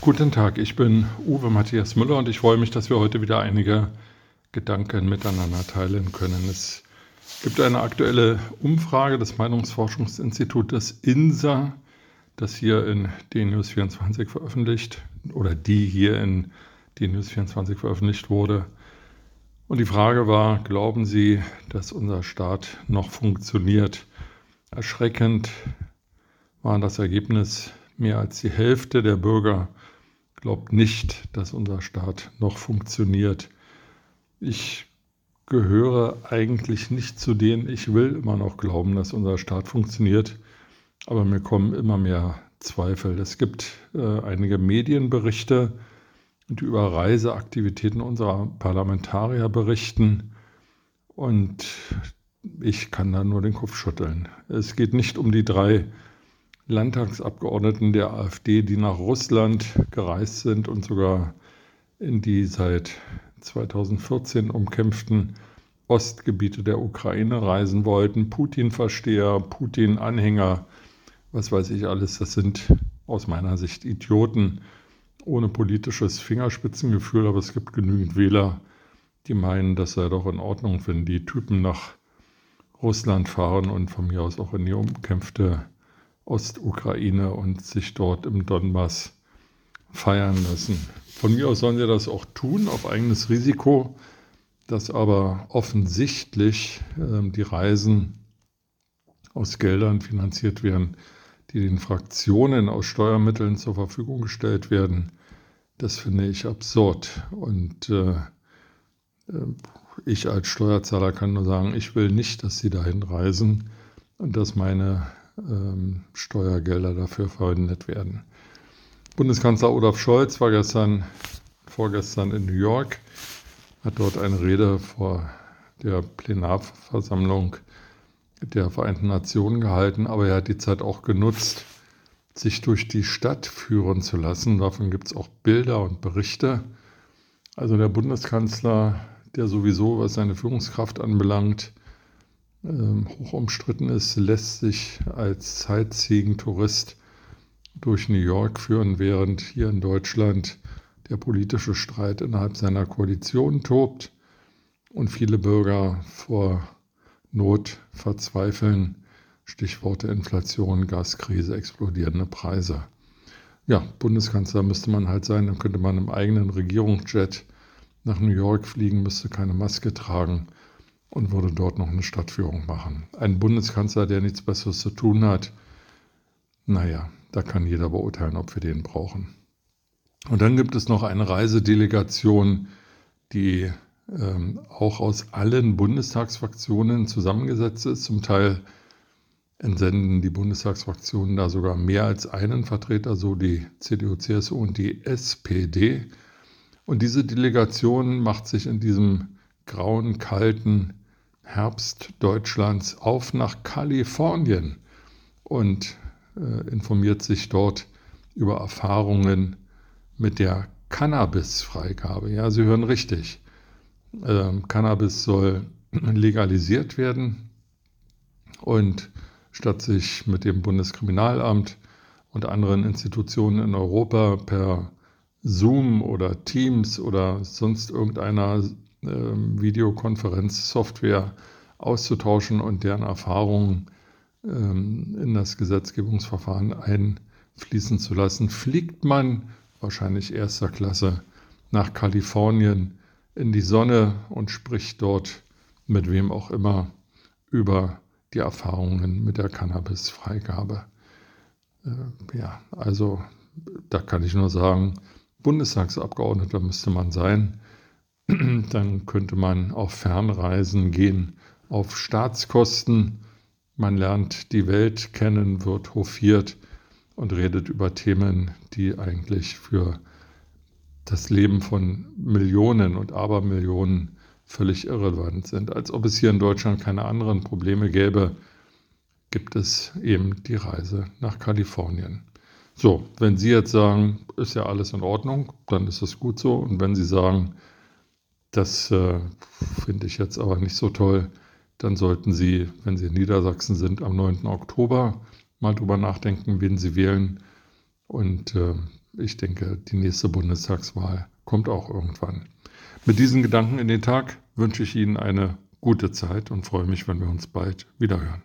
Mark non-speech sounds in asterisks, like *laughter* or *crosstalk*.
Guten Tag, ich bin Uwe Matthias Müller und ich freue mich, dass wir heute wieder einige Gedanken miteinander teilen können. Es gibt eine aktuelle Umfrage des Meinungsforschungsinstitutes INSA, das hier in DNews 24 veröffentlicht oder die hier in DNews 24 veröffentlicht wurde. Und die Frage war, glauben Sie, dass unser Staat noch funktioniert? Erschreckend war das Ergebnis, mehr als die Hälfte der Bürger glaubt nicht, dass unser Staat noch funktioniert. Ich gehöre eigentlich nicht zu denen, ich will immer noch glauben, dass unser Staat funktioniert, aber mir kommen immer mehr Zweifel. Es gibt äh, einige Medienberichte, die über Reiseaktivitäten unserer Parlamentarier berichten und ich kann da nur den Kopf schütteln. Es geht nicht um die drei Landtagsabgeordneten der AfD, die nach Russland gereist sind und sogar in die seit 2014 umkämpften Ostgebiete der Ukraine reisen wollten. Putin-Versteher, Putin-Anhänger, was weiß ich alles, das sind aus meiner Sicht Idioten ohne politisches Fingerspitzengefühl, aber es gibt genügend Wähler, die meinen, das sei doch in Ordnung, wenn die Typen nach Russland fahren und von mir aus auch in die umkämpfte Ostukraine und sich dort im Donbass feiern lassen. Von mir aus sollen sie das auch tun, auf eigenes Risiko, dass aber offensichtlich äh, die Reisen aus Geldern finanziert werden, die den Fraktionen aus Steuermitteln zur Verfügung gestellt werden. Das finde ich absurd. Und äh, äh ich als Steuerzahler kann nur sagen, ich will nicht, dass sie dahin reisen und dass meine ähm, Steuergelder dafür verwendet werden. Bundeskanzler Olaf Scholz war gestern, vorgestern in New York, hat dort eine Rede vor der Plenarversammlung der Vereinten Nationen gehalten, aber er hat die Zeit auch genutzt, sich durch die Stadt führen zu lassen. Davon gibt es auch Bilder und Berichte. Also der Bundeskanzler, der sowieso, was seine Führungskraft anbelangt, hoch umstritten ist, lässt sich als Sightseeing-Tourist durch New York führen, während hier in Deutschland der politische Streit innerhalb seiner Koalition tobt und viele Bürger vor Not verzweifeln. Stichworte Inflation, Gaskrise, explodierende Preise. Ja, Bundeskanzler müsste man halt sein, dann könnte man im eigenen Regierungsjet nach New York fliegen, müsste keine Maske tragen und würde dort noch eine Stadtführung machen. Ein Bundeskanzler, der nichts Besseres zu tun hat, naja, da kann jeder beurteilen, ob wir den brauchen. Und dann gibt es noch eine Reisedelegation, die ähm, auch aus allen Bundestagsfraktionen zusammengesetzt ist. Zum Teil entsenden die Bundestagsfraktionen da sogar mehr als einen Vertreter, so die CDU, CSU und die SPD. Und diese Delegation macht sich in diesem grauen, kalten Herbst Deutschlands auf nach Kalifornien und äh, informiert sich dort über Erfahrungen mit der Cannabis-Freigabe. Ja, Sie hören richtig. Ähm, Cannabis soll *clears throat* legalisiert werden und statt sich mit dem Bundeskriminalamt und anderen Institutionen in Europa per Zoom oder Teams oder sonst irgendeiner ähm, Videokonferenzsoftware auszutauschen und deren Erfahrungen ähm, in das Gesetzgebungsverfahren einfließen zu lassen, fliegt man wahrscheinlich erster Klasse nach Kalifornien in die Sonne und spricht dort mit wem auch immer über die Erfahrungen mit der Cannabis-Freigabe. Äh, ja, also da kann ich nur sagen, Bundestagsabgeordneter müsste man sein. *clears throat* Dann könnte man auf Fernreisen gehen, auf Staatskosten. Man lernt die Welt kennen, wird hofiert und redet über Themen, die eigentlich für das Leben von Millionen und Abermillionen völlig irrelevant sind. Als ob es hier in Deutschland keine anderen Probleme gäbe, gibt es eben die Reise nach Kalifornien. So, wenn Sie jetzt sagen, ist ja alles in Ordnung, dann ist es gut so. Und wenn Sie sagen, das äh, finde ich jetzt aber nicht so toll. Dann sollten Sie, wenn Sie in Niedersachsen sind, am 9. Oktober mal drüber nachdenken, wen Sie wählen. Und äh, ich denke, die nächste Bundestagswahl kommt auch irgendwann. Mit diesen Gedanken in den Tag wünsche ich Ihnen eine gute Zeit und freue mich, wenn wir uns bald wiederhören.